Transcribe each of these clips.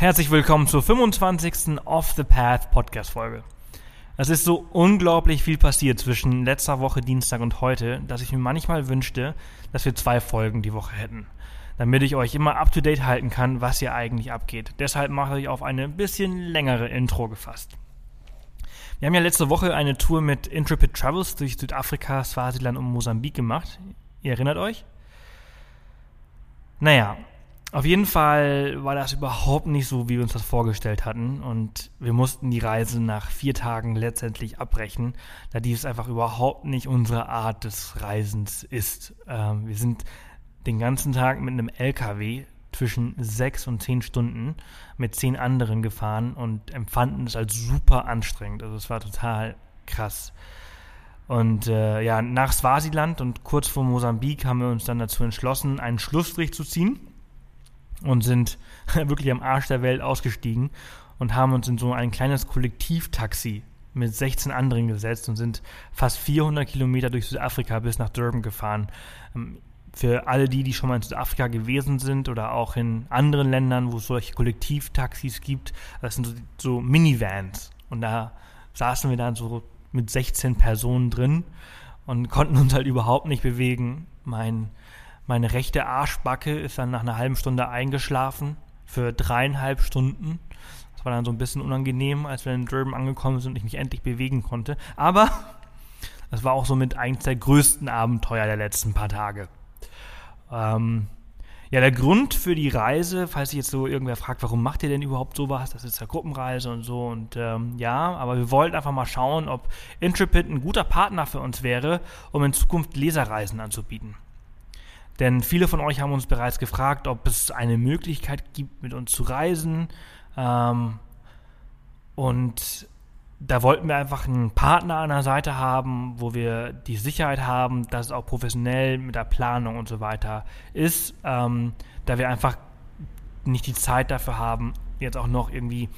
Herzlich willkommen zur 25. Off the Path Podcast Folge. Es ist so unglaublich viel passiert zwischen letzter Woche Dienstag und heute, dass ich mir manchmal wünschte, dass wir zwei Folgen die Woche hätten, damit ich euch immer up to date halten kann, was hier eigentlich abgeht. Deshalb mache ich auf eine bisschen längere Intro gefasst. Wir haben ja letzte Woche eine Tour mit Intrepid Travels durch Südafrika, Swasiland und Mosambik gemacht. Ihr erinnert euch? Naja, auf jeden Fall war das überhaupt nicht so, wie wir uns das vorgestellt hatten. Und wir mussten die Reise nach vier Tagen letztendlich abbrechen, da dies einfach überhaupt nicht unsere Art des Reisens ist. Ähm, wir sind den ganzen Tag mit einem LKW zwischen sechs und zehn Stunden mit zehn anderen gefahren und empfanden es als super anstrengend. Also es war total krass. Und äh, ja, nach Swasiland und kurz vor Mosambik haben wir uns dann dazu entschlossen, einen Schlussstrich zu ziehen und sind wirklich am Arsch der Welt ausgestiegen und haben uns in so ein kleines Kollektivtaxi mit 16 anderen gesetzt und sind fast 400 Kilometer durch Südafrika bis nach Durban gefahren. Ähm, für alle die, die schon mal in Südafrika gewesen sind oder auch in anderen Ländern, wo es solche Kollektivtaxis gibt, das sind so, so Minivans. Und da saßen wir dann so mit 16 Personen drin und konnten uns halt überhaupt nicht bewegen. Mein meine rechte Arschbacke ist dann nach einer halben Stunde eingeschlafen für dreieinhalb Stunden. Das war dann so ein bisschen unangenehm, als wir in Durban angekommen sind und ich mich endlich bewegen konnte. Aber das war auch somit eins der größten Abenteuer der letzten paar Tage. Ähm, ja, der Grund für die Reise, falls sich jetzt so irgendwer fragt, warum macht ihr denn überhaupt sowas? Das ist ja Gruppenreise und so. Und ähm, ja, aber wir wollten einfach mal schauen, ob Intrepid ein guter Partner für uns wäre, um in Zukunft Leserreisen anzubieten. Denn viele von euch haben uns bereits gefragt, ob es eine Möglichkeit gibt, mit uns zu reisen. Ähm, und da wollten wir einfach einen Partner an der Seite haben, wo wir die Sicherheit haben, dass es auch professionell mit der Planung und so weiter ist, ähm, da wir einfach nicht die Zeit dafür haben, jetzt auch noch irgendwie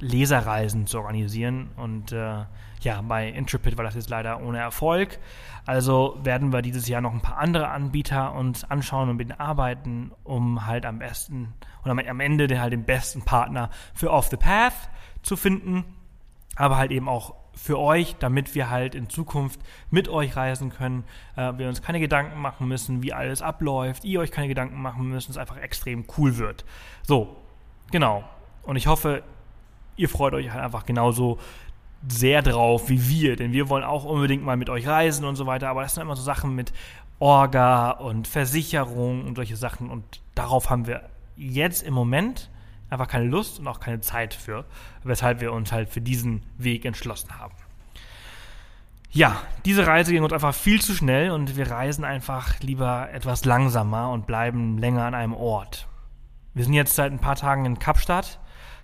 Leserreisen zu organisieren. Und äh, ja, bei Intrepid war das jetzt leider ohne Erfolg. Also werden wir dieses Jahr noch ein paar andere Anbieter uns anschauen und mit ihnen arbeiten, um halt am besten oder am Ende den, halt den besten Partner für Off the Path zu finden, aber halt eben auch für euch, damit wir halt in Zukunft mit euch reisen können, äh, wir uns keine Gedanken machen müssen, wie alles abläuft, ihr euch keine Gedanken machen müssen, es einfach extrem cool wird. So, genau. Und ich hoffe, ihr freut euch halt einfach genauso sehr drauf wie wir, denn wir wollen auch unbedingt mal mit euch reisen und so weiter, aber das sind immer so Sachen mit Orga und Versicherung und solche Sachen und darauf haben wir jetzt im Moment einfach keine Lust und auch keine Zeit für, weshalb wir uns halt für diesen Weg entschlossen haben. Ja, diese Reise ging uns einfach viel zu schnell und wir reisen einfach lieber etwas langsamer und bleiben länger an einem Ort. Wir sind jetzt seit ein paar Tagen in Kapstadt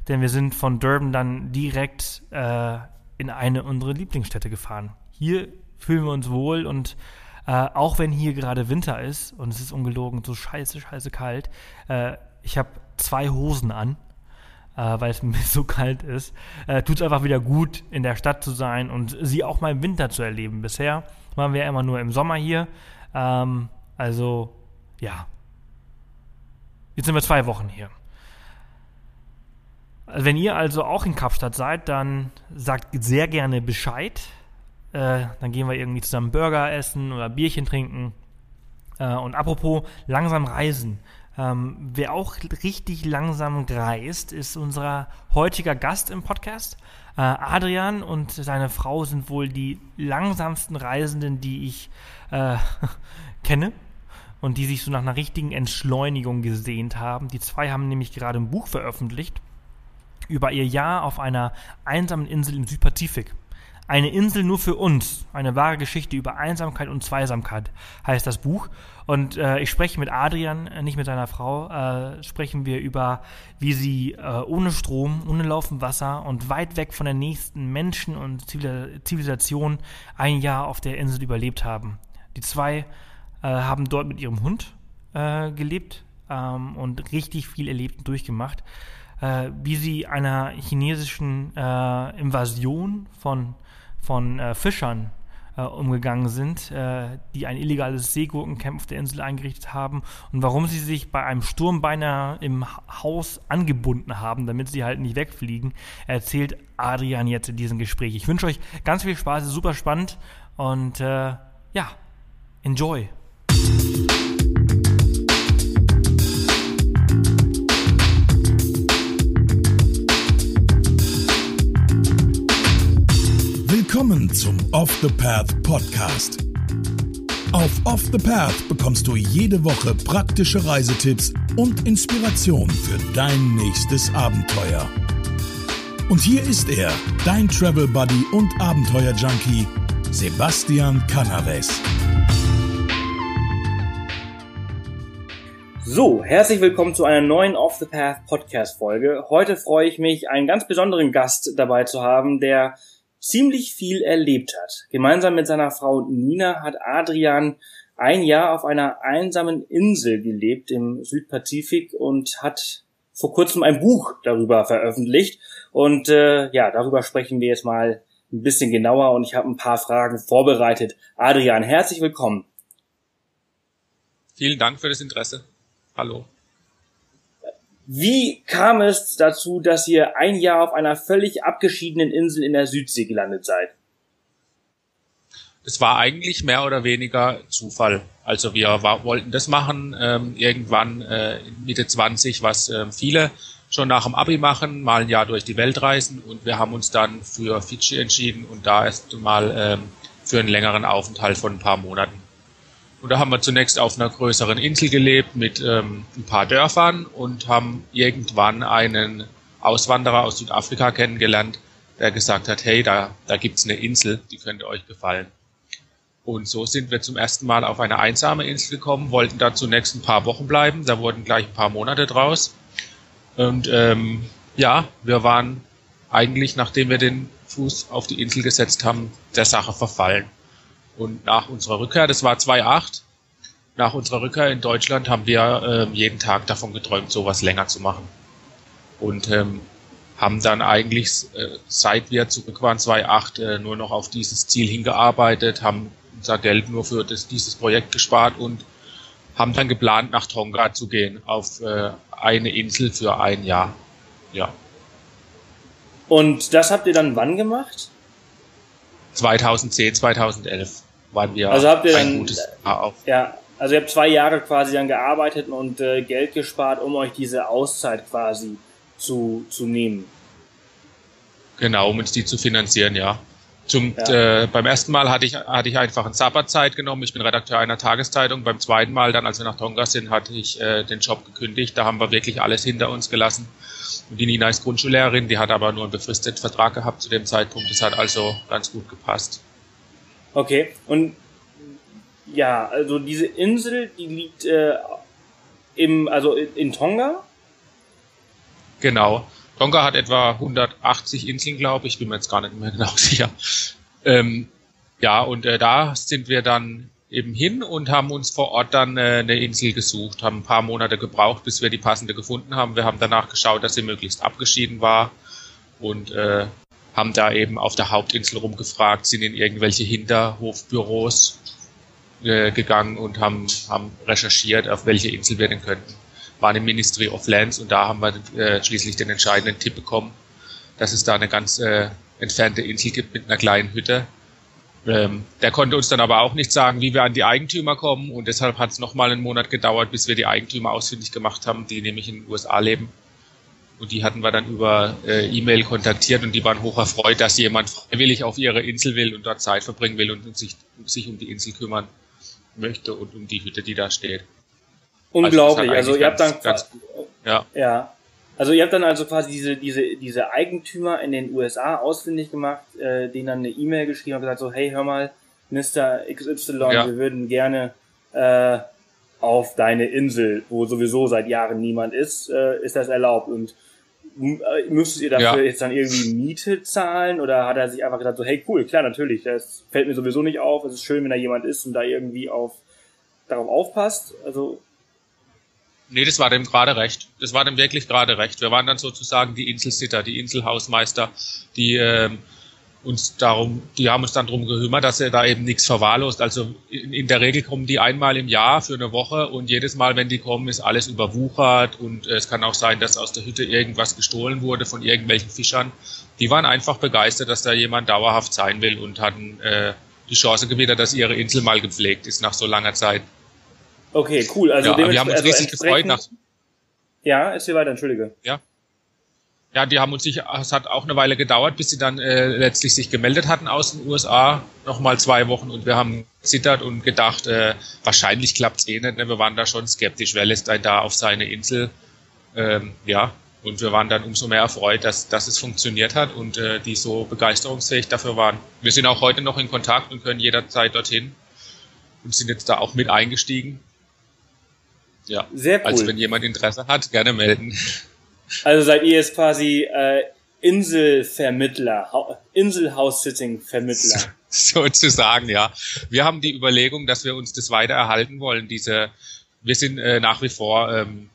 denn wir sind von Durban dann direkt äh, in eine unserer Lieblingsstädte gefahren. Hier fühlen wir uns wohl und äh, auch wenn hier gerade Winter ist und es ist ungelogen so scheiße, scheiße kalt, äh, ich habe zwei Hosen an, äh, weil es mir so kalt ist, äh, tut es einfach wieder gut, in der Stadt zu sein und sie auch mal im Winter zu erleben. Bisher waren wir immer nur im Sommer hier. Ähm, also, ja. Jetzt sind wir zwei Wochen hier. Wenn ihr also auch in Kapstadt seid, dann sagt sehr gerne Bescheid. Äh, dann gehen wir irgendwie zusammen Burger essen oder Bierchen trinken. Äh, und apropos langsam reisen. Ähm, wer auch richtig langsam reist, ist unser heutiger Gast im Podcast. Äh, Adrian und seine Frau sind wohl die langsamsten Reisenden, die ich äh, kenne und die sich so nach einer richtigen Entschleunigung gesehnt haben. Die zwei haben nämlich gerade ein Buch veröffentlicht über ihr Jahr auf einer einsamen Insel im Südpazifik. Eine Insel nur für uns. Eine wahre Geschichte über Einsamkeit und Zweisamkeit heißt das Buch. Und äh, ich spreche mit Adrian, äh, nicht mit seiner Frau, äh, sprechen wir über, wie sie äh, ohne Strom, ohne laufend Wasser und weit weg von der nächsten Menschen und Zivilisation ein Jahr auf der Insel überlebt haben. Die zwei äh, haben dort mit ihrem Hund äh, gelebt ähm, und richtig viel erlebt und durchgemacht äh, wie sie einer chinesischen äh, Invasion von, von äh, Fischern äh, umgegangen sind, äh, die ein illegales Seegurkencamp auf der Insel eingerichtet haben und warum sie sich bei einem Sturm beinahe im Haus angebunden haben, damit sie halt nicht wegfliegen, erzählt Adrian jetzt in diesem Gespräch. Ich wünsche euch ganz viel Spaß, super spannend und äh, ja, enjoy. Willkommen zum Off the Path Podcast. Auf Off the Path bekommst du jede Woche praktische Reisetipps und Inspiration für dein nächstes Abenteuer. Und hier ist er, dein Travel Buddy und Abenteuer Junkie, Sebastian Canaves. So, herzlich willkommen zu einer neuen Off the Path Podcast Folge. Heute freue ich mich, einen ganz besonderen Gast dabei zu haben, der ziemlich viel erlebt hat. Gemeinsam mit seiner Frau Nina hat Adrian ein Jahr auf einer einsamen Insel gelebt im Südpazifik und hat vor kurzem ein Buch darüber veröffentlicht. Und äh, ja, darüber sprechen wir jetzt mal ein bisschen genauer und ich habe ein paar Fragen vorbereitet. Adrian, herzlich willkommen. Vielen Dank für das Interesse. Hallo. Wie kam es dazu, dass ihr ein Jahr auf einer völlig abgeschiedenen Insel in der Südsee gelandet seid? Es war eigentlich mehr oder weniger Zufall. Also wir war, wollten das machen ähm, irgendwann äh, Mitte 20, was äh, viele schon nach dem Abi machen, mal ein Jahr durch die Welt reisen und wir haben uns dann für Fidschi entschieden und da erst mal ähm, für einen längeren Aufenthalt von ein paar Monaten. Und da haben wir zunächst auf einer größeren Insel gelebt mit ähm, ein paar Dörfern und haben irgendwann einen Auswanderer aus Südafrika kennengelernt, der gesagt hat, hey, da, da gibt's eine Insel, die könnte euch gefallen. Und so sind wir zum ersten Mal auf eine einsame Insel gekommen, wollten da zunächst ein paar Wochen bleiben, da wurden gleich ein paar Monate draus. Und ähm, ja, wir waren eigentlich, nachdem wir den Fuß auf die Insel gesetzt haben, der Sache verfallen. Und nach unserer Rückkehr, das war 2008, nach unserer Rückkehr in Deutschland haben wir ähm, jeden Tag davon geträumt, sowas länger zu machen. Und ähm, haben dann eigentlich, äh, seit wir zurück waren, 2008, äh, nur noch auf dieses Ziel hingearbeitet, haben unser Geld nur für das, dieses Projekt gespart und haben dann geplant, nach Tonga zu gehen, auf äh, eine Insel für ein Jahr. Ja. Und das habt ihr dann wann gemacht? 2010, 2011 waren wir also habt ihr ein dann, gutes Jahr auf. Ja, also ihr habt zwei Jahre quasi dann gearbeitet und äh, Geld gespart, um euch diese Auszeit quasi zu, zu nehmen. Genau, um uns die zu finanzieren, ja. Zum, ja. Äh, beim ersten Mal hatte ich, hatte ich einfach eine Sabbatzeit genommen. Ich bin Redakteur einer Tageszeitung. Beim zweiten Mal, dann als wir nach Tonga sind, hatte ich äh, den Job gekündigt. Da haben wir wirklich alles hinter uns gelassen. Und die Nina ist Grundschullehrerin, die hat aber nur einen befristeten Vertrag gehabt zu dem Zeitpunkt. Das hat also ganz gut gepasst. Okay, und ja, also diese Insel, die liegt äh, im, also in Tonga? Genau. Tonga hat etwa 180 Inseln, glaube ich, bin mir jetzt gar nicht mehr genau sicher. Ähm, ja, und äh, da sind wir dann eben hin und haben uns vor Ort dann äh, eine Insel gesucht, haben ein paar Monate gebraucht, bis wir die passende gefunden haben. Wir haben danach geschaut, dass sie möglichst abgeschieden war und äh, haben da eben auf der Hauptinsel rumgefragt, sind in irgendwelche Hinterhofbüros äh, gegangen und haben, haben recherchiert, auf welche Insel wir denn könnten. Waren im Ministry of Lands und da haben wir äh, schließlich den entscheidenden Tipp bekommen, dass es da eine ganz äh, entfernte Insel gibt mit einer kleinen Hütte. Ähm, der konnte uns dann aber auch nicht sagen, wie wir an die Eigentümer kommen und deshalb hat es nochmal einen Monat gedauert, bis wir die Eigentümer ausfindig gemacht haben, die nämlich in den USA leben. Und die hatten wir dann über äh, E-Mail kontaktiert und die waren hoch erfreut, dass jemand freiwillig auf ihre Insel will und dort Zeit verbringen will und sich, sich um die Insel kümmern möchte und um die Hütte, die da steht. Unglaublich. Also, also ihr habt dann ganz, ja. ja. Also ihr habt dann also quasi diese, diese, diese Eigentümer in den USA ausfindig gemacht, äh, denen dann eine E-Mail geschrieben und gesagt so, hey, hör mal, Mr. XY, ja. wir würden gerne äh, auf deine Insel, wo sowieso seit Jahren niemand ist, äh, ist das erlaubt. Und müsstet ihr dafür ja. jetzt dann irgendwie Miete zahlen oder hat er sich einfach gesagt so, hey cool, klar, natürlich, das fällt mir sowieso nicht auf, es ist schön, wenn da jemand ist und da irgendwie auf darauf aufpasst. Also Nee, das war dem gerade recht. Das war dem wirklich gerade recht. Wir waren dann sozusagen die Inselsitter, die Inselhausmeister, die ähm, uns darum, die haben uns dann darum gekümmert, dass er da eben nichts verwahrlost. Also in, in, der Regel kommen die einmal im Jahr für eine Woche und jedes Mal, wenn die kommen, ist alles überwuchert und es kann auch sein, dass aus der Hütte irgendwas gestohlen wurde von irgendwelchen Fischern. Die waren einfach begeistert, dass da jemand dauerhaft sein will und hatten äh, die Chance gewittert, dass ihre Insel mal gepflegt ist nach so langer Zeit. Okay, cool. Also ja, wir haben uns also riesig gefreut. Nach, ja, erzähl weiter, entschuldige. Ja. Ja, die haben uns sich, es hat auch eine Weile gedauert, bis sie dann äh, letztlich sich gemeldet hatten aus den USA, nochmal zwei Wochen und wir haben zittert und gedacht, äh, wahrscheinlich klappt's eh nicht, ne? wir waren da schon skeptisch, wer lässt einen da auf seine Insel, ähm, ja, und wir waren dann umso mehr erfreut, dass, dass es funktioniert hat und äh, die so begeisterungsfähig dafür waren. Wir sind auch heute noch in Kontakt und können jederzeit dorthin und sind jetzt da auch mit eingestiegen. Ja, sehr cool. Also wenn jemand Interesse hat, gerne melden. Also seid ihr jetzt quasi äh, Inselvermittler, Inselhouse-Sitting-Vermittler. Sozusagen, ja. Wir haben die Überlegung, dass wir uns das weiter erhalten wollen. Diese, wir sind äh, nach wie vor, ähm,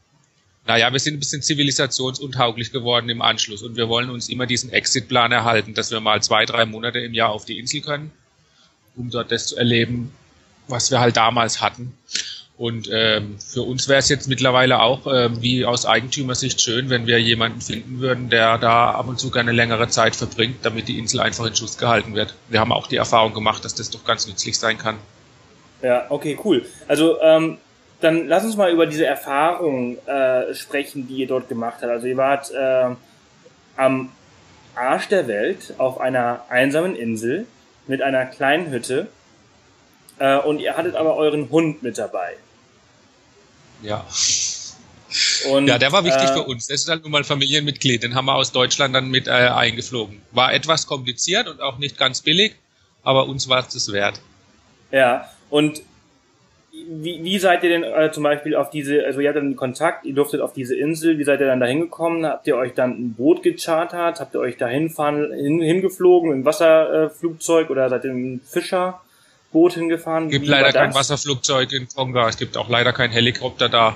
naja, wir sind ein bisschen zivilisationsuntauglich geworden im Anschluss und wir wollen uns immer diesen Exit-Plan erhalten, dass wir mal zwei, drei Monate im Jahr auf die Insel können, um dort das zu erleben, was wir halt damals hatten. Und ähm, für uns wäre es jetzt mittlerweile auch ähm, wie aus Eigentümersicht schön, wenn wir jemanden finden würden, der da ab und zu gerne längere Zeit verbringt, damit die Insel einfach in Schuss gehalten wird. Wir haben auch die Erfahrung gemacht, dass das doch ganz nützlich sein kann. Ja, okay, cool. Also ähm, dann lass uns mal über diese Erfahrung äh, sprechen, die ihr dort gemacht habt. Also ihr wart äh, am Arsch der Welt auf einer einsamen Insel mit einer kleinen Hütte äh, und ihr hattet aber euren Hund mit dabei. Ja. Und, ja, der war wichtig äh, für uns. Das ist halt nun mal Familienmitglied. Den haben wir aus Deutschland dann mit äh, eingeflogen. War etwas kompliziert und auch nicht ganz billig, aber uns war es das wert. Ja, und wie, wie seid ihr denn äh, zum Beispiel auf diese, also ihr hattet einen Kontakt, ihr durftet auf diese Insel, wie seid ihr dann da hingekommen? Habt ihr euch dann ein Boot gechartert? Habt ihr euch da hinfahren, hin, hingeflogen, ein Wasserflugzeug oder seid ihr ein Fischer? Boot hingefahren? Es gibt leider kein Wasserflugzeug in Tonga, es gibt auch leider kein Helikopter da.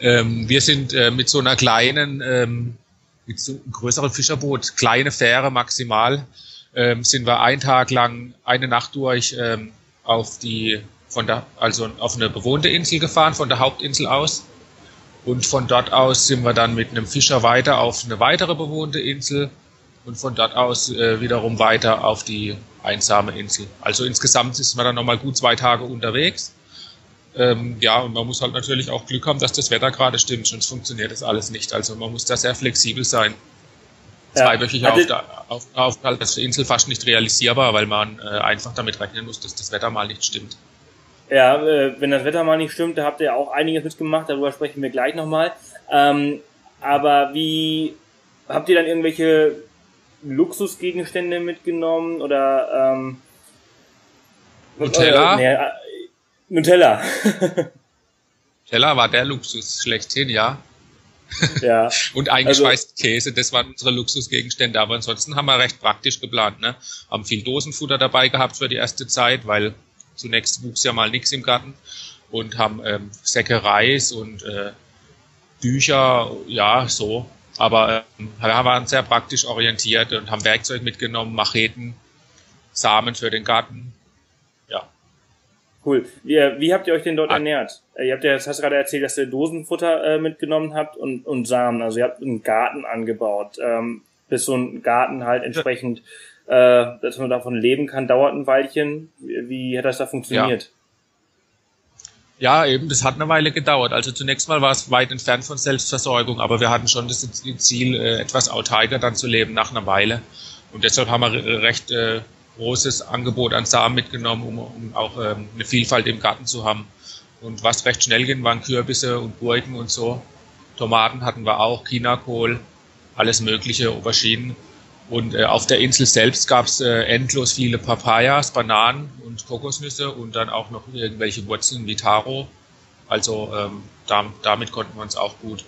Ähm, wir sind äh, mit so einer kleinen, ähm, mit so einem größeren Fischerboot, kleine Fähre maximal, ähm, sind wir einen Tag lang, eine Nacht durch ähm, auf die, von der, also auf eine bewohnte Insel gefahren, von der Hauptinsel aus. Und von dort aus sind wir dann mit einem Fischer weiter auf eine weitere bewohnte Insel und von dort aus äh, wiederum weiter auf die einsame Insel. Also insgesamt ist man dann nochmal gut zwei Tage unterwegs. Ähm, ja, und man muss halt natürlich auch Glück haben, dass das Wetter gerade stimmt, sonst funktioniert das alles nicht. Also man muss da sehr flexibel sein. Ja. Zweiwöchig auf der auf, auf der Insel fast nicht realisierbar, weil man äh, einfach damit rechnen muss, dass das Wetter mal nicht stimmt. Ja, äh, wenn das Wetter mal nicht stimmt, da habt ihr auch einiges mitgemacht, darüber sprechen wir gleich nochmal. Ähm, aber wie habt ihr dann irgendwelche Luxusgegenstände mitgenommen oder ähm, Nutella? Äh, nee, Nutella. Nutella war der Luxus schlechthin, ja. Ja. und eingeschweißt also, Käse, das waren unsere Luxusgegenstände. Aber ansonsten haben wir recht praktisch geplant. Ne? Haben viel Dosenfutter dabei gehabt für die erste Zeit, weil zunächst wuchs ja mal nichts im Garten. Und haben ähm, Säcke Reis und äh, Bücher, ja, so. Aber ähm, wir waren sehr praktisch orientiert und haben Werkzeug mitgenommen, Macheten, Samen für den Garten. Ja. Cool. Wie, äh, wie habt ihr euch denn dort ah. ernährt? Äh, ihr habt ja, das hast du gerade erzählt, dass ihr Dosenfutter äh, mitgenommen habt und, und Samen. Also ihr habt einen Garten angebaut. Ähm, bis so ein Garten halt entsprechend, äh, dass man davon leben kann, dauert ein Weilchen. Wie, wie hat das da funktioniert? Ja. Ja, eben, das hat eine Weile gedauert. Also zunächst mal war es weit entfernt von Selbstversorgung, aber wir hatten schon das Ziel, äh, etwas autarker dann zu leben nach einer Weile. Und deshalb haben wir recht äh, großes Angebot an Samen mitgenommen, um, um auch ähm, eine Vielfalt im Garten zu haben. Und was recht schnell ging, waren Kürbisse und Gurken und so. Tomaten hatten wir auch, Chinakohl, alles mögliche, Auberginen. Und äh, auf der Insel selbst gab es äh, endlos viele Papayas, Bananen und Kokosnüsse und dann auch noch irgendwelche Wurzeln wie Taro. Also ähm, da, damit konnten wir uns auch gut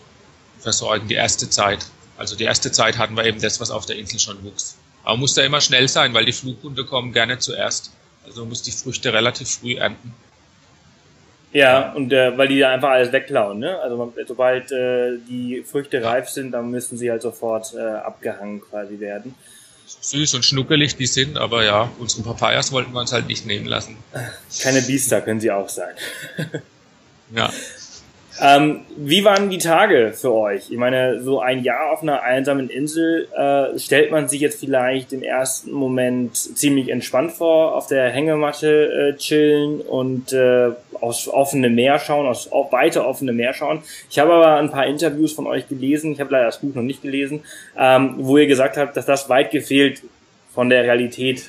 versorgen, die erste Zeit. Also die erste Zeit hatten wir eben das, was auf der Insel schon wuchs. Aber man muss da immer schnell sein, weil die Flughunde kommen gerne zuerst. Also man muss die Früchte relativ früh ernten. Ja, und äh, weil die da einfach alles wegklauen, ne? Also man, sobald äh, die Früchte reif sind, dann müssen sie halt sofort äh, abgehangen quasi werden. süß und schnuckelig die sind, aber ja, unsere Papayas wollten wir uns halt nicht nehmen lassen. Keine Biester können sie auch sein. ja. Ähm, wie waren die Tage für euch? Ich meine, so ein Jahr auf einer einsamen Insel äh, stellt man sich jetzt vielleicht im ersten Moment ziemlich entspannt vor, auf der Hängematte äh, chillen und äh, aufs offene Meer schauen, aufs weite offene Meer schauen. Ich habe aber ein paar Interviews von euch gelesen, ich habe leider das Buch noch nicht gelesen, ähm, wo ihr gesagt habt, dass das weit gefehlt von der Realität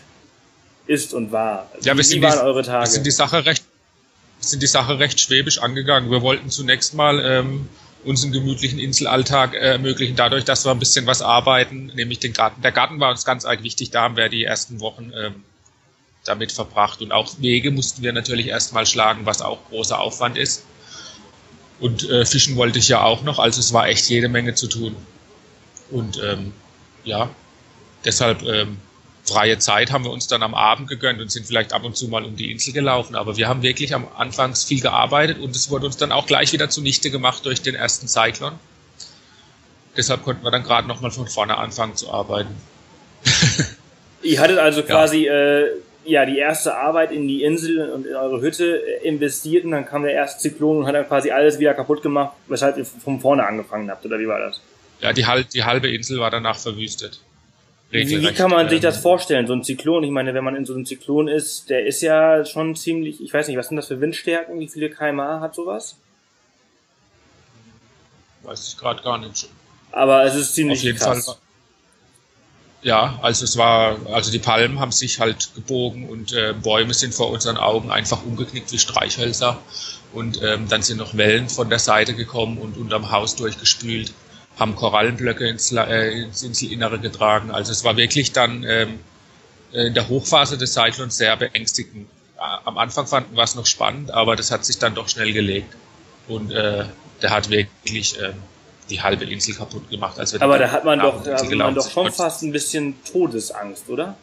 ist und war. Ja, wie, wie waren die, eure Tage? Wir sind die Sache recht sind die Sache recht schwäbisch angegangen. Wir wollten zunächst mal ähm, unseren gemütlichen Inselalltag äh, ermöglichen, dadurch, dass wir ein bisschen was arbeiten, nämlich den Garten. Der Garten war uns ganz arg wichtig, da haben wir die ersten Wochen ähm, damit verbracht. Und auch Wege mussten wir natürlich erstmal schlagen, was auch großer Aufwand ist. Und äh, fischen wollte ich ja auch noch, also es war echt jede Menge zu tun. Und ähm, ja, deshalb ähm, freie Zeit haben wir uns dann am Abend gegönnt und sind vielleicht ab und zu mal um die Insel gelaufen. Aber wir haben wirklich am Anfang viel gearbeitet und es wurde uns dann auch gleich wieder zunichte gemacht durch den ersten Cyclone. Deshalb konnten wir dann gerade nochmal von vorne anfangen zu arbeiten. Ihr hattet also quasi ja. Äh, ja die erste Arbeit in die Insel und in eure Hütte äh, investiert und dann kam der erste Zyklon und hat dann quasi alles wieder kaputt gemacht, weshalb ihr von vorne angefangen habt, oder wie war das? Ja, die, die halbe Insel war danach verwüstet. Wie, wie kann man sich das vorstellen, so ein Zyklon? Ich meine, wenn man in so einem Zyklon ist, der ist ja schon ziemlich, ich weiß nicht, was sind das für Windstärken? Wie viele kmh hat sowas? Weiß ich gerade gar nicht. Aber es ist ziemlich Auf jeden krass. Fall. Ja, also es war, also die Palmen haben sich halt gebogen und äh, Bäume sind vor unseren Augen einfach umgeknickt wie Streichhölzer. Und ähm, dann sind noch Wellen von der Seite gekommen und unterm Haus durchgespült haben Korallenblöcke ins, äh, ins Inselinnere getragen. Also es war wirklich dann ähm, in der Hochphase des Cyclones sehr beängstigend. Am Anfang fanden wir es noch spannend, aber das hat sich dann doch schnell gelegt. Und äh, der hat wirklich äh, die halbe Insel kaputt gemacht. Als wir aber da hat man doch, da hat man doch schon fast ein bisschen Todesangst, oder?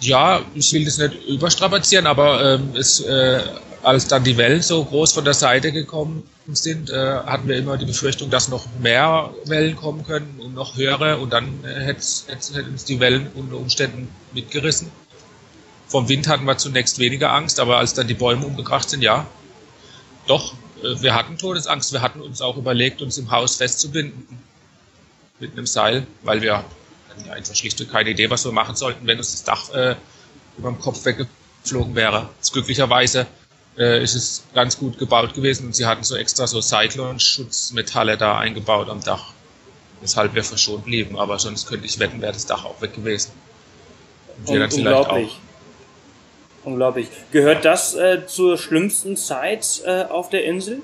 Ja, ich will das nicht überstrapazieren, aber ähm, es, äh, als dann die Wellen so groß von der Seite gekommen sind, äh, hatten wir immer die Befürchtung, dass noch mehr Wellen kommen können und noch höhere und dann äh, hätte uns die Wellen unter Umständen mitgerissen. Vom Wind hatten wir zunächst weniger Angst, aber als dann die Bäume umgekracht sind, ja, doch, äh, wir hatten Todesangst. Wir hatten uns auch überlegt, uns im Haus festzubinden mit einem Seil, weil wir hatten ja einfach schlichtweg keine Idee, was wir machen sollten, wenn uns das Dach äh, über dem Kopf weggeflogen wäre. Glücklicherweise äh, ist es ganz gut gebaut gewesen und sie hatten so extra so Cyclone-Schutzmetalle da eingebaut am Dach. Weshalb wir verschont blieben, aber sonst könnte ich wetten, wäre das Dach auch weg gewesen. Und wir dann vielleicht auch. Unglaublich. Gehört das äh, zur schlimmsten Zeit äh, auf der Insel?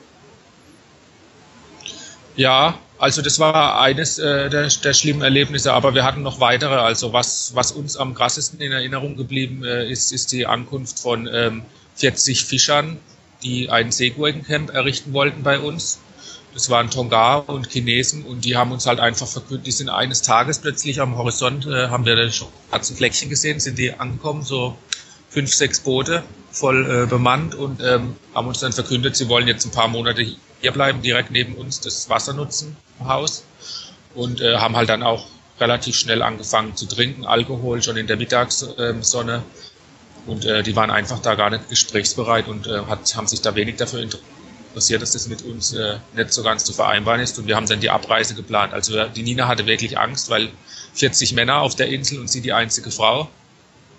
Ja, also das war eines äh, der, der schlimmen Erlebnisse, aber wir hatten noch weitere. Also was, was uns am krassesten in Erinnerung geblieben äh, ist, ist die Ankunft von ähm, 40 Fischern, die ein Seegurkencamp errichten wollten bei uns. Das waren Tonga und Chinesen und die haben uns halt einfach verkündet, die sind eines Tages plötzlich am Horizont, äh, haben wir das schwarze Fleckchen gesehen, sind die angekommen, so fünf, sechs Boote voll äh, bemannt und ähm, haben uns dann verkündet, sie wollen jetzt ein paar Monate hier bleiben, direkt neben uns das Wasser nutzen im Haus und äh, haben halt dann auch relativ schnell angefangen zu trinken, Alkohol schon in der Mittagssonne und äh, die waren einfach da gar nicht gesprächsbereit und äh, hat, haben sich da wenig dafür interessiert, dass das mit uns äh, nicht so ganz zu vereinbaren ist. Und wir haben dann die Abreise geplant. Also die Nina hatte wirklich Angst, weil 40 Männer auf der Insel und sie die einzige Frau.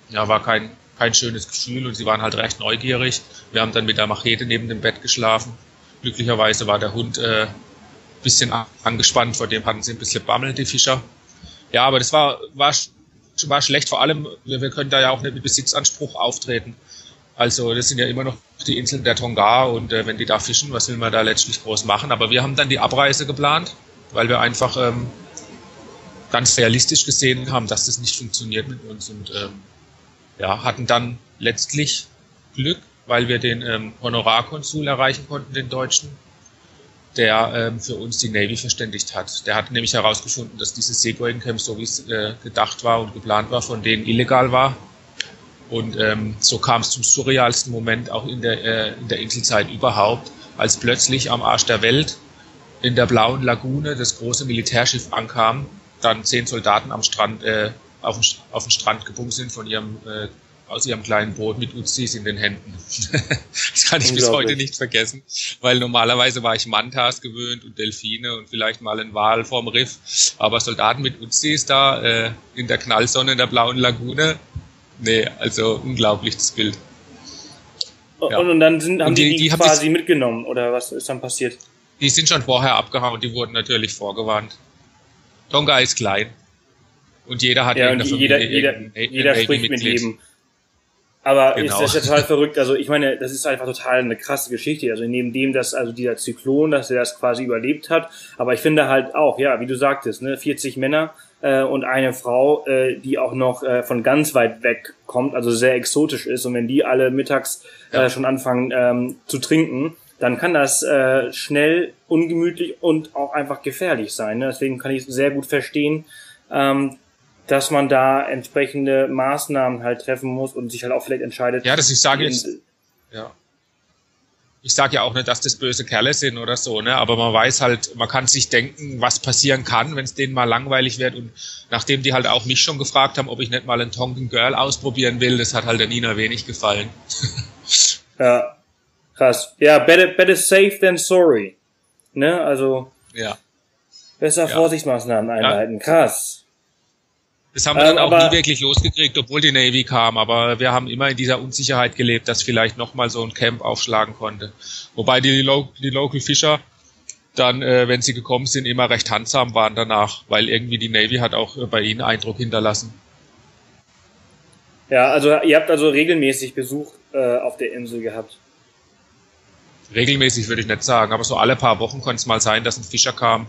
Ja, war kein, kein schönes Gefühl und sie waren halt recht neugierig. Wir haben dann mit der Machete neben dem Bett geschlafen. Glücklicherweise war der Hund äh, bisschen angespannt, vor dem hatten sie ein bisschen Bammel, die Fischer. Ja, aber das war, war war schlecht. Vor allem, wir, wir können da ja auch nicht mit Besitzanspruch auftreten. Also das sind ja immer noch die Inseln der Tonga und äh, wenn die da fischen, was will man da letztlich groß machen? Aber wir haben dann die Abreise geplant, weil wir einfach ähm, ganz realistisch gesehen haben, dass das nicht funktioniert mit uns und ähm, ja, hatten dann letztlich Glück, weil wir den ähm, Honorarkonsul erreichen konnten, den Deutschen, der ähm, für uns die Navy verständigt hat. Der hat nämlich herausgefunden, dass dieses Seagoing Camp, so wie es äh, gedacht war und geplant war, von denen illegal war. Und ähm, so kam es zum surrealsten Moment auch in der, äh, in der Inselzeit überhaupt, als plötzlich am Arsch der Welt in der blauen Lagune das große Militärschiff ankam dann zehn Soldaten am Strand, äh, auf, den, auf den Strand gebumst sind von ihrem, äh, aus ihrem kleinen Boot mit Uzis in den Händen. das kann ich bis heute nicht vergessen, weil normalerweise war ich Mantas gewöhnt und Delfine und vielleicht mal ein Wal vorm Riff, aber Soldaten mit Uzis da äh, in der Knallsonne in der blauen Lagune, nee, also unglaubliches Bild. Ja. Und, und, dann sind, haben die, die, die quasi die, mitgenommen oder was ist dann passiert? Die sind schon vorher abgehauen, die wurden natürlich vorgewarnt. Tonga ist klein. Und jeder hat ja, und jeder, jeder, jeder spricht mit jedem. Aber genau. ist das ja total verrückt. Also ich meine, das ist einfach total eine krasse Geschichte. Also neben dem, dass also dieser Zyklon, dass er das quasi überlebt hat. Aber ich finde halt auch, ja, wie du sagtest, ne, 40 Männer äh, und eine Frau, äh, die auch noch äh, von ganz weit weg kommt, also sehr exotisch ist. Und wenn die alle mittags ja. äh, schon anfangen ähm, zu trinken, dann kann das äh, schnell, ungemütlich und auch einfach gefährlich sein. Ne? Deswegen kann ich sehr gut verstehen, ähm, dass man da entsprechende Maßnahmen halt treffen muss und sich halt auch vielleicht entscheidet. Ja, das ich sage jetzt, ja. Ich sage ja auch nicht, dass das böse Kerle sind oder so, ne? Aber man weiß halt, man kann sich denken, was passieren kann, wenn es denen mal langweilig wird. Und nachdem die halt auch mich schon gefragt haben, ob ich nicht mal ein Tonkin Girl ausprobieren will, das hat halt der Nina wenig gefallen. ja. Krass. Ja, better, better safe than sorry. Ne, also. Ja. Besser ja. Vorsichtsmaßnahmen einleiten. Ja. Krass. Das haben wir dann ähm, auch nie wirklich losgekriegt, obwohl die Navy kam. Aber wir haben immer in dieser Unsicherheit gelebt, dass vielleicht nochmal so ein Camp aufschlagen konnte. Wobei die, Lo die Local Fischer dann, äh, wenn sie gekommen sind, immer recht handsam waren danach, weil irgendwie die Navy hat auch äh, bei ihnen Eindruck hinterlassen. Ja, also ihr habt also regelmäßig Besuch äh, auf der Insel gehabt regelmäßig würde ich nicht sagen, aber so alle paar Wochen konnte es mal sein, dass ein Fischer kam.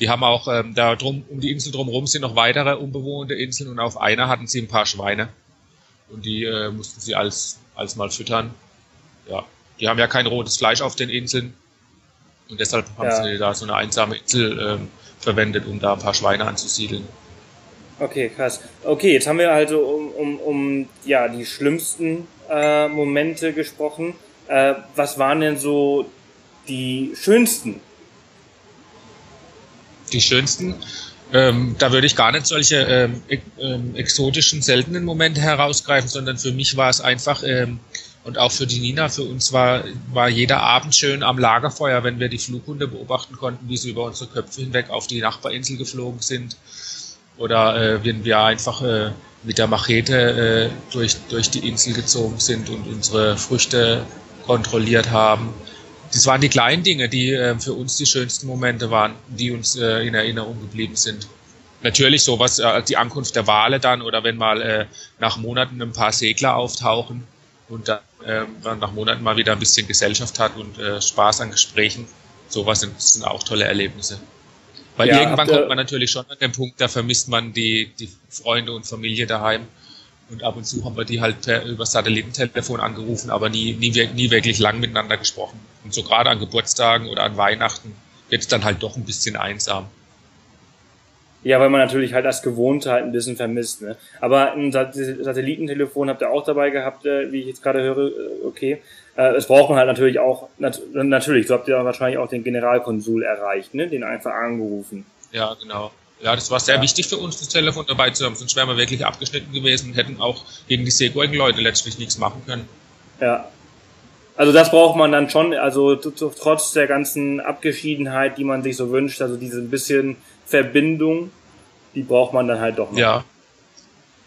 Die haben auch ähm, da drum, um die Insel drumherum sind noch weitere unbewohnte Inseln und auf einer hatten sie ein paar Schweine. Und die äh, mussten sie als, als mal füttern. Ja. Die haben ja kein rotes Fleisch auf den Inseln. Und deshalb haben ja. sie da so eine einsame Insel ähm, verwendet, um da ein paar Schweine anzusiedeln. Okay, krass. Okay, jetzt haben wir also um, um, um ja, die schlimmsten äh, Momente gesprochen. Äh, was waren denn so die schönsten? Die schönsten? Ähm, da würde ich gar nicht solche ähm, ähm, exotischen, seltenen Momente herausgreifen, sondern für mich war es einfach, ähm, und auch für die Nina, für uns war, war jeder Abend schön am Lagerfeuer, wenn wir die Flughunde beobachten konnten, wie sie über unsere Köpfe hinweg auf die Nachbarinsel geflogen sind. Oder äh, wenn wir einfach äh, mit der Machete äh, durch, durch die Insel gezogen sind und unsere Früchte kontrolliert haben. Das waren die kleinen Dinge, die äh, für uns die schönsten Momente waren, die uns äh, in Erinnerung geblieben sind. Natürlich sowas, äh, die Ankunft der Wale dann oder wenn mal äh, nach Monaten ein paar Segler auftauchen und dann, äh, dann nach Monaten mal wieder ein bisschen Gesellschaft hat und äh, Spaß an Gesprächen. Sowas sind, sind auch tolle Erlebnisse. Weil ja, irgendwann kommt man natürlich schon an den Punkt, da vermisst man die, die Freunde und Familie daheim. Und ab und zu haben wir die halt per, über Satellitentelefon angerufen, aber nie, nie, nie wirklich lang miteinander gesprochen. Und so gerade an Geburtstagen oder an Weihnachten wird es dann halt doch ein bisschen einsam. Ja, weil man natürlich halt das Gewohnte halt ein bisschen vermisst. Ne? Aber ein Satellitentelefon habt ihr auch dabei gehabt, äh, wie ich jetzt gerade höre. Äh, okay. Äh, es braucht man halt natürlich auch, nat natürlich, so habt ihr wahrscheinlich auch den Generalkonsul erreicht, ne? den einfach angerufen. Ja, genau. Ja, das war sehr ja. wichtig für uns, das Telefon dabei zu haben, sonst wären wir wirklich abgeschnitten gewesen und hätten auch gegen die Seeguigen-Leute letztlich nichts machen können. Ja. Also das braucht man dann schon, also trotz der ganzen Abgeschiedenheit, die man sich so wünscht, also diese ein bisschen Verbindung, die braucht man dann halt doch noch. Ja.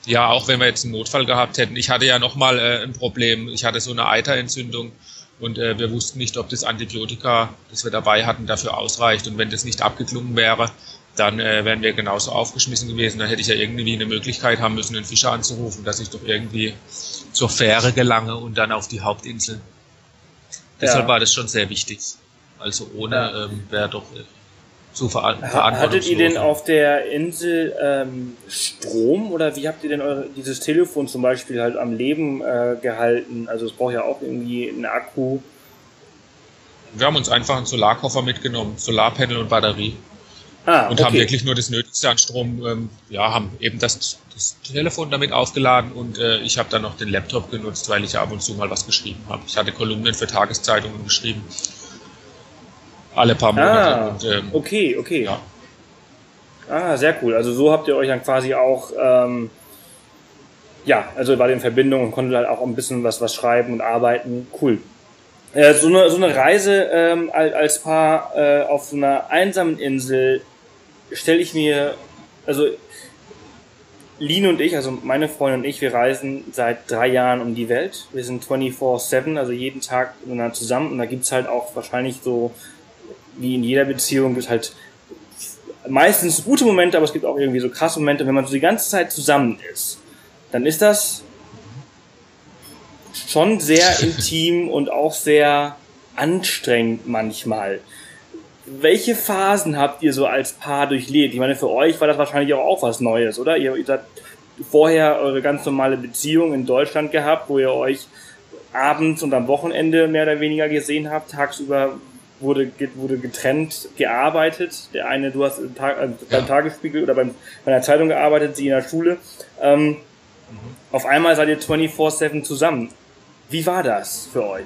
Ja, auch wenn wir jetzt einen Notfall gehabt hätten. Ich hatte ja nochmal äh, ein Problem. Ich hatte so eine Eiterentzündung und äh, wir wussten nicht, ob das Antibiotika, das wir dabei hatten, dafür ausreicht. Und wenn das nicht abgeklungen wäre, dann äh, wären wir genauso aufgeschmissen gewesen. Dann hätte ich ja irgendwie eine Möglichkeit haben müssen, einen Fischer anzurufen, dass ich doch irgendwie zur Fähre gelange und dann auf die Hauptinsel. Deshalb ja. war das schon sehr wichtig. Also ohne ja. ähm, wäre doch äh, zu ver Hattet ihr denn auf der Insel ähm, Strom oder wie habt ihr denn eure, dieses Telefon zum Beispiel halt am Leben äh, gehalten? Also es braucht ja auch irgendwie einen Akku. Wir haben uns einfach einen Solarkoffer mitgenommen, Solarpanel und Batterie. Ah, und okay. haben wirklich nur das Nötigste an Strom, ähm, ja, haben eben das, das Telefon damit aufgeladen und äh, ich habe dann noch den Laptop genutzt, weil ich ja ab und zu mal was geschrieben habe. Ich hatte Kolumnen für Tageszeitungen geschrieben. Alle paar Monate. Ah, und, ähm, okay, okay. Ja. Ah, sehr cool. Also so habt ihr euch dann quasi auch, ähm, ja, also war in Verbindung und konntet halt auch ein bisschen was, was schreiben und arbeiten. Cool. Äh, so, eine, so eine Reise ähm, als Paar äh, auf so einer einsamen Insel stelle ich mir, also Lin und ich, also meine Freundin und ich, wir reisen seit drei Jahren um die Welt. Wir sind 24-7, also jeden Tag zusammen. Und da gibt's halt auch wahrscheinlich so, wie in jeder Beziehung, gibt's halt meistens gute Momente, aber es gibt auch irgendwie so krasse Momente. Wenn man so die ganze Zeit zusammen ist, dann ist das schon sehr intim und auch sehr anstrengend manchmal. Welche Phasen habt ihr so als Paar durchlebt? Ich meine, für euch war das wahrscheinlich auch, auch was Neues, oder? Ihr, ihr habt vorher eure ganz normale Beziehung in Deutschland gehabt, wo ihr euch abends und am Wochenende mehr oder weniger gesehen habt. Tagsüber wurde, wurde getrennt gearbeitet. Der eine, du hast im Tag, äh, beim ja. Tagesspiegel oder beim, bei einer Zeitung gearbeitet, sie in der Schule. Ähm, mhm. Auf einmal seid ihr 24-7 zusammen. Wie war das für euch?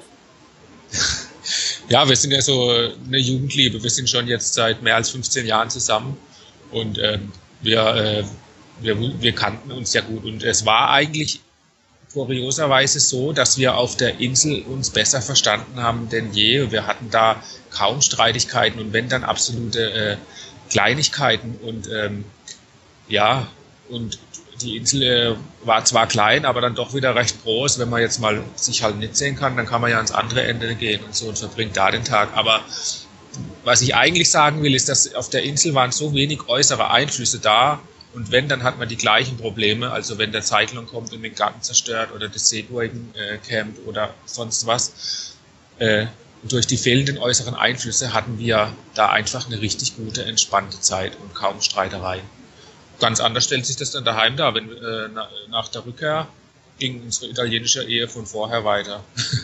Ja, wir sind ja so eine Jugendliebe. Wir sind schon jetzt seit mehr als 15 Jahren zusammen und ähm, wir, äh, wir, wir kannten uns ja gut. Und es war eigentlich kurioserweise so, dass wir auf der Insel uns besser verstanden haben denn je. Wir hatten da kaum Streitigkeiten und wenn dann absolute äh, Kleinigkeiten und ähm, ja, und die Insel äh, war zwar klein, aber dann doch wieder recht groß. Wenn man jetzt mal sich halt nicht sehen kann, dann kann man ja ans andere Ende gehen und so und verbringt da den Tag. Aber was ich eigentlich sagen will, ist, dass auf der Insel waren so wenig äußere Einflüsse da. Und wenn, dann hat man die gleichen Probleme. Also wenn der Zeitlon kommt und den Garten zerstört oder das Seeburgen äh, campt oder sonst was. Äh, durch die fehlenden äußeren Einflüsse hatten wir da einfach eine richtig gute, entspannte Zeit und kaum Streitereien ganz anders stellt sich das dann daheim dar, wenn äh, nach der Rückkehr ging unsere italienische Ehe von vorher weiter.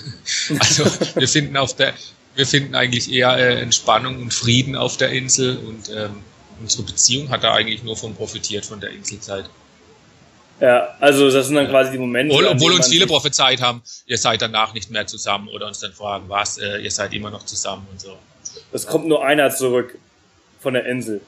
also wir finden auf der, wir finden eigentlich eher äh, Entspannung und Frieden auf der Insel und ähm, unsere Beziehung hat da eigentlich nur von profitiert von der Inselzeit. Ja, also das sind dann quasi die Momente. Obwohl, obwohl uns viele prophezeit haben, ihr seid danach nicht mehr zusammen oder uns dann fragen, was, äh, ihr seid immer noch zusammen und so. Es kommt nur einer zurück von der Insel.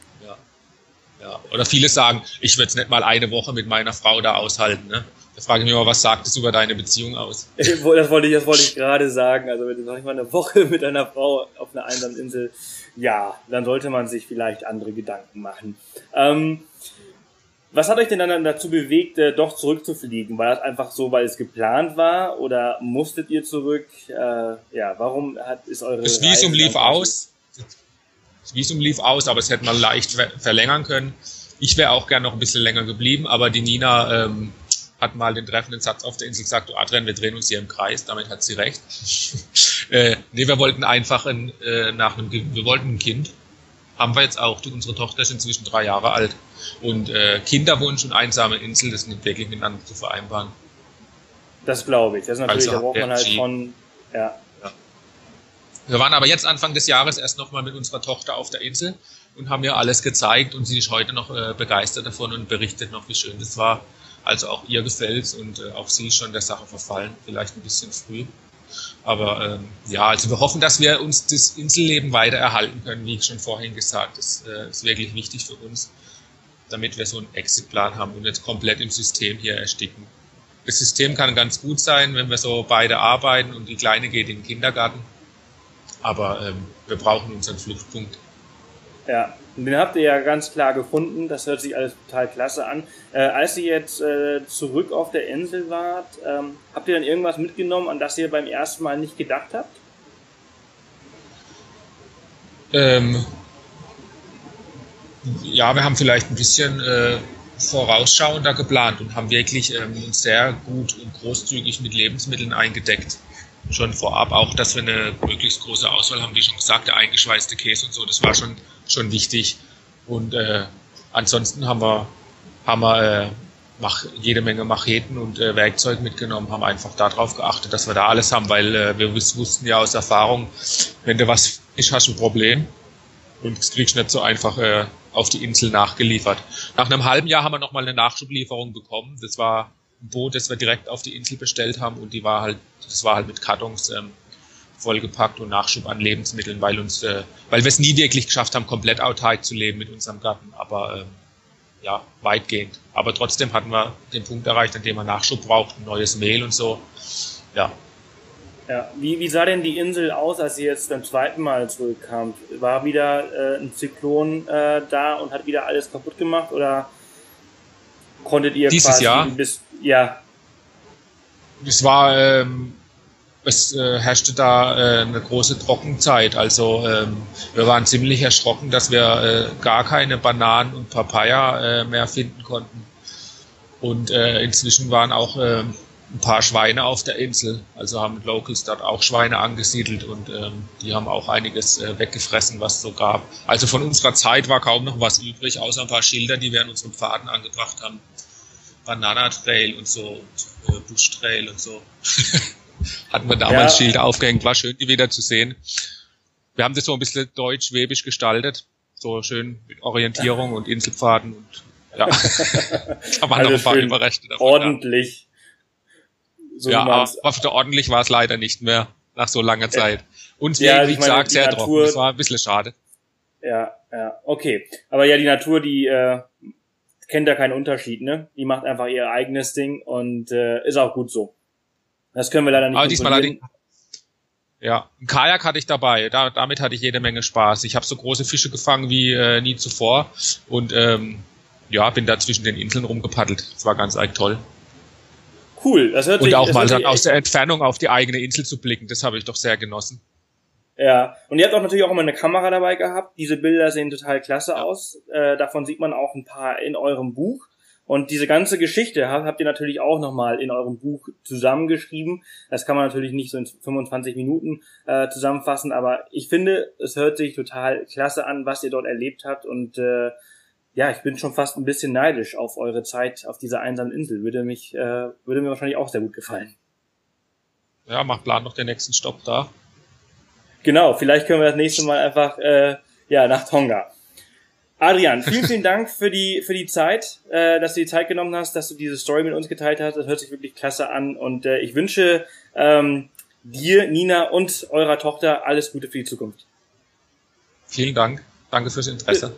Ja. Oder viele sagen, ich würde es nicht mal eine Woche mit meiner Frau da aushalten. Ne? Da frage ich mich mal, was sagt es über deine Beziehung aus? das wollte ich, das wollte ich gerade sagen. Also wenn du noch nicht mal eine Woche mit einer Frau auf einer einsamen Insel, ja, dann sollte man sich vielleicht andere Gedanken machen. Ähm, was hat euch denn dann dazu bewegt, äh, doch zurückzufliegen? War das einfach so, weil es geplant war oder musstet ihr zurück? Äh, ja, warum hat, ist eure Das Visum lief aus. Das Visum lief aus, aber es hätte man leicht verlängern können. Ich wäre auch gern noch ein bisschen länger geblieben, aber die Nina ähm, hat mal den treffenden Satz auf der Insel gesagt, du Adrian, wir drehen uns hier im Kreis, damit hat sie recht. äh, nee, wir wollten einfach ein, äh, nach einem, wir wollten ein Kind. Haben wir jetzt auch. Unsere Tochter ist inzwischen drei Jahre alt. Und äh, Kinderwunsch und einsame Insel, das ist nicht wirklich miteinander zu vereinbaren. Das glaube ich. Das ist natürlich, also, da braucht man halt schon, ja, wir waren aber jetzt Anfang des Jahres erst nochmal mit unserer Tochter auf der Insel und haben ihr alles gezeigt und sie ist heute noch äh, begeistert davon und berichtet noch, wie schön das war. Also auch ihr gefällt's und äh, auch sie ist schon der Sache verfallen, vielleicht ein bisschen früh. Aber ähm, ja, also wir hoffen, dass wir uns das Inselleben weiter erhalten können, wie ich schon vorhin gesagt. Das äh, ist wirklich wichtig für uns, damit wir so einen Exitplan haben und jetzt komplett im System hier ersticken. Das System kann ganz gut sein, wenn wir so beide arbeiten und die Kleine geht in den Kindergarten aber ähm, wir brauchen unseren Fluchtpunkt. Ja, den habt ihr ja ganz klar gefunden. Das hört sich alles total klasse an. Äh, als ihr jetzt äh, zurück auf der Insel wart, ähm, habt ihr dann irgendwas mitgenommen, an das ihr beim ersten Mal nicht gedacht habt? Ähm, ja, wir haben vielleicht ein bisschen äh, vorausschauender geplant und haben wirklich ähm, uns sehr gut und großzügig mit Lebensmitteln eingedeckt schon vorab auch, dass wir eine möglichst große Auswahl haben, wie schon gesagt, der eingeschweißte Käse und so, das war schon, schon wichtig. Und äh, ansonsten haben wir, haben wir äh, mach, jede Menge Macheten und äh, Werkzeug mitgenommen, haben einfach darauf geachtet, dass wir da alles haben, weil äh, wir wussten ja aus Erfahrung, wenn du was ist, hast ein Problem und das kriegst nicht so einfach äh, auf die Insel nachgeliefert. Nach einem halben Jahr haben wir nochmal eine Nachschublieferung bekommen. Das war Boot, das wir direkt auf die Insel bestellt haben und die war halt, das war halt mit Kartons ähm, vollgepackt und Nachschub an Lebensmitteln, weil uns, äh, weil wir es nie wirklich geschafft haben, komplett autark zu leben mit unserem Garten, aber ähm, ja, weitgehend. Aber trotzdem hatten wir den Punkt erreicht, an dem wir Nachschub brauchten, neues Mehl und so. Ja. Ja, wie, wie sah denn die Insel aus, als ihr jetzt beim zweiten Mal zurückkamt? War wieder äh, ein Zyklon äh, da und hat wieder alles kaputt gemacht oder konntet ihr Dieses quasi Jahr? bis ja es war, ähm, es äh, herrschte da äh, eine große Trockenzeit. Also ähm, wir waren ziemlich erschrocken, dass wir äh, gar keine Bananen und Papaya äh, mehr finden konnten. Und äh, inzwischen waren auch äh, ein paar Schweine auf der Insel. Also haben Locals dort auch Schweine angesiedelt und ähm, die haben auch einiges äh, weggefressen, was es so gab. Also von unserer Zeit war kaum noch was übrig, außer ein paar Schilder, die wir an unseren Pfaden angebracht haben. Banana Trail und so und äh, Bush Trail und so. Hatten wir damals ja. Schilder aufgehängt, war schön, die wieder zu sehen. Wir haben das so ein bisschen deutsch-schwäbisch gestaltet, so schön mit Orientierung und Inselpfaden und ja, da waren also noch ein paar Überrechte davon. Ordentlich. So ja, aber ordentlich war es leider nicht mehr nach so langer Zeit. Und ja, wie gesagt, sehr Natur, trocken. Das war ein bisschen schade. Ja, ja, okay. Aber ja, die Natur, die äh, kennt da keinen Unterschied, ne? Die macht einfach ihr eigenes Ding und äh, ist auch gut so. Das können wir leider nicht. Aber diesmal hatte ich, ja, ein Kajak hatte ich dabei. Da, damit hatte ich jede Menge Spaß. Ich habe so große Fische gefangen wie äh, nie zuvor und ähm, ja, bin da zwischen den Inseln rumgepaddelt. Das war ganz eigentlich toll. Cool. Das hört und sich, auch mal dann aus der Entfernung auf die eigene Insel zu blicken, das habe ich doch sehr genossen. Ja, und ihr habt auch natürlich auch immer eine Kamera dabei gehabt. Diese Bilder sehen total klasse aus. Äh, davon sieht man auch ein paar in eurem Buch. Und diese ganze Geschichte habt ihr natürlich auch nochmal in eurem Buch zusammengeschrieben. Das kann man natürlich nicht so in 25 Minuten äh, zusammenfassen, aber ich finde, es hört sich total klasse an, was ihr dort erlebt habt. Und äh, ja, ich bin schon fast ein bisschen neidisch auf eure Zeit auf dieser einsamen Insel. Würde mich, äh, würde mir wahrscheinlich auch sehr gut gefallen. Ja, mach plan noch den nächsten Stopp da. Genau, vielleicht können wir das nächste Mal einfach äh, ja nach Tonga. Adrian, vielen, vielen Dank für die für die Zeit, äh, dass du die Zeit genommen hast, dass du diese Story mit uns geteilt hast. Das hört sich wirklich klasse an und äh, ich wünsche ähm, dir, Nina und eurer Tochter alles Gute für die Zukunft. Vielen Dank. Danke fürs Interesse.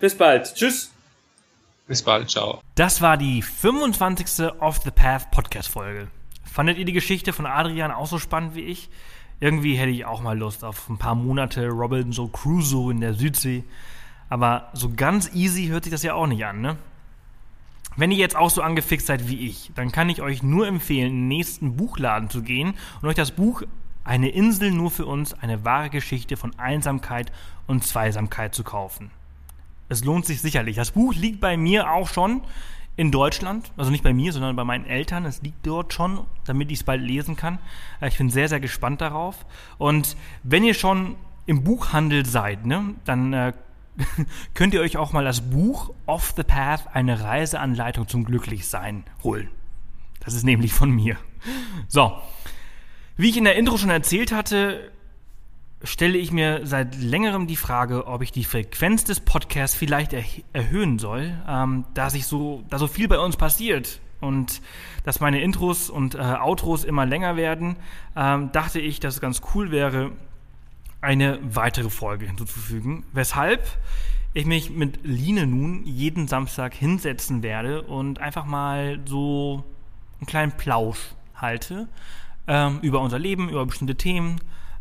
Bis bald. Tschüss. Bis bald. Ciao. Das war die 25. Off the Path Podcast Folge. Fandet ihr die Geschichte von Adrian auch so spannend wie ich? Irgendwie hätte ich auch mal Lust auf ein paar Monate Robinson Crusoe in der Südsee. Aber so ganz easy hört sich das ja auch nicht an, ne? Wenn ihr jetzt auch so angefixt seid wie ich, dann kann ich euch nur empfehlen, in den nächsten Buchladen zu gehen und euch das Buch Eine Insel nur für uns, eine wahre Geschichte von Einsamkeit und Zweisamkeit zu kaufen. Es lohnt sich sicherlich. Das Buch liegt bei mir auch schon in Deutschland, also nicht bei mir, sondern bei meinen Eltern. Es liegt dort schon, damit ich es bald lesen kann. Äh, ich bin sehr, sehr gespannt darauf. Und wenn ihr schon im Buchhandel seid, ne, dann äh, könnt ihr euch auch mal das Buch Off the Path, eine Reiseanleitung zum Glücklichsein holen. Das ist nämlich von mir. So. Wie ich in der Intro schon erzählt hatte, stelle ich mir seit längerem die Frage, ob ich die Frequenz des Podcasts vielleicht er erhöhen soll, ähm, da sich so, da so viel bei uns passiert und dass meine Intros und äh, Outros immer länger werden, ähm, dachte ich, dass es ganz cool wäre, eine weitere Folge hinzuzufügen. Weshalb ich mich mit Line nun jeden Samstag hinsetzen werde und einfach mal so einen kleinen Plausch halte ähm, über unser Leben, über bestimmte Themen.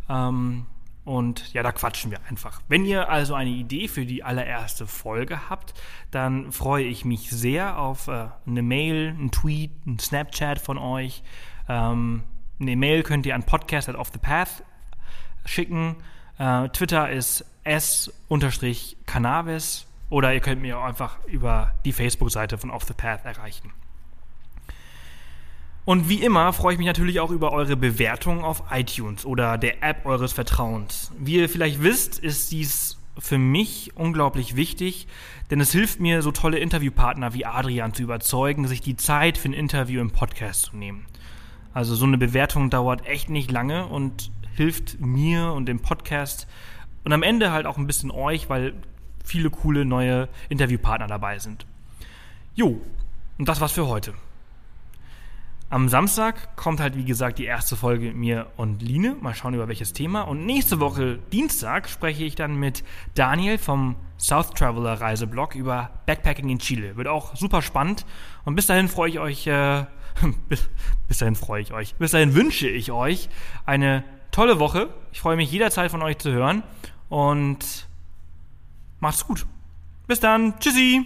Ähm, und ja, da quatschen wir einfach. Wenn ihr also eine Idee für die allererste Folge habt, dann freue ich mich sehr auf äh, eine Mail, einen Tweet, einen Snapchat von euch. Ähm, eine Mail könnt ihr an podcast at off the path schicken. Äh, Twitter ist s-cannabis oder ihr könnt mir auch einfach über die Facebook-Seite von Off the Path erreichen. Und wie immer freue ich mich natürlich auch über eure Bewertung auf iTunes oder der App eures Vertrauens. Wie ihr vielleicht wisst, ist dies für mich unglaublich wichtig, denn es hilft mir, so tolle Interviewpartner wie Adrian zu überzeugen, sich die Zeit für ein Interview im Podcast zu nehmen. Also so eine Bewertung dauert echt nicht lange und hilft mir und dem Podcast und am Ende halt auch ein bisschen euch, weil viele coole neue Interviewpartner dabei sind. Jo, und das war's für heute. Am Samstag kommt halt, wie gesagt, die erste Folge mit mir und Line. Mal schauen, über welches Thema. Und nächste Woche, Dienstag, spreche ich dann mit Daniel vom South Traveler Reiseblog über Backpacking in Chile. Wird auch super spannend. Und bis dahin freue ich euch, äh, bis, bis dahin freue ich euch, bis dahin wünsche ich euch eine tolle Woche. Ich freue mich jederzeit von euch zu hören. Und macht's gut. Bis dann. Tschüssi.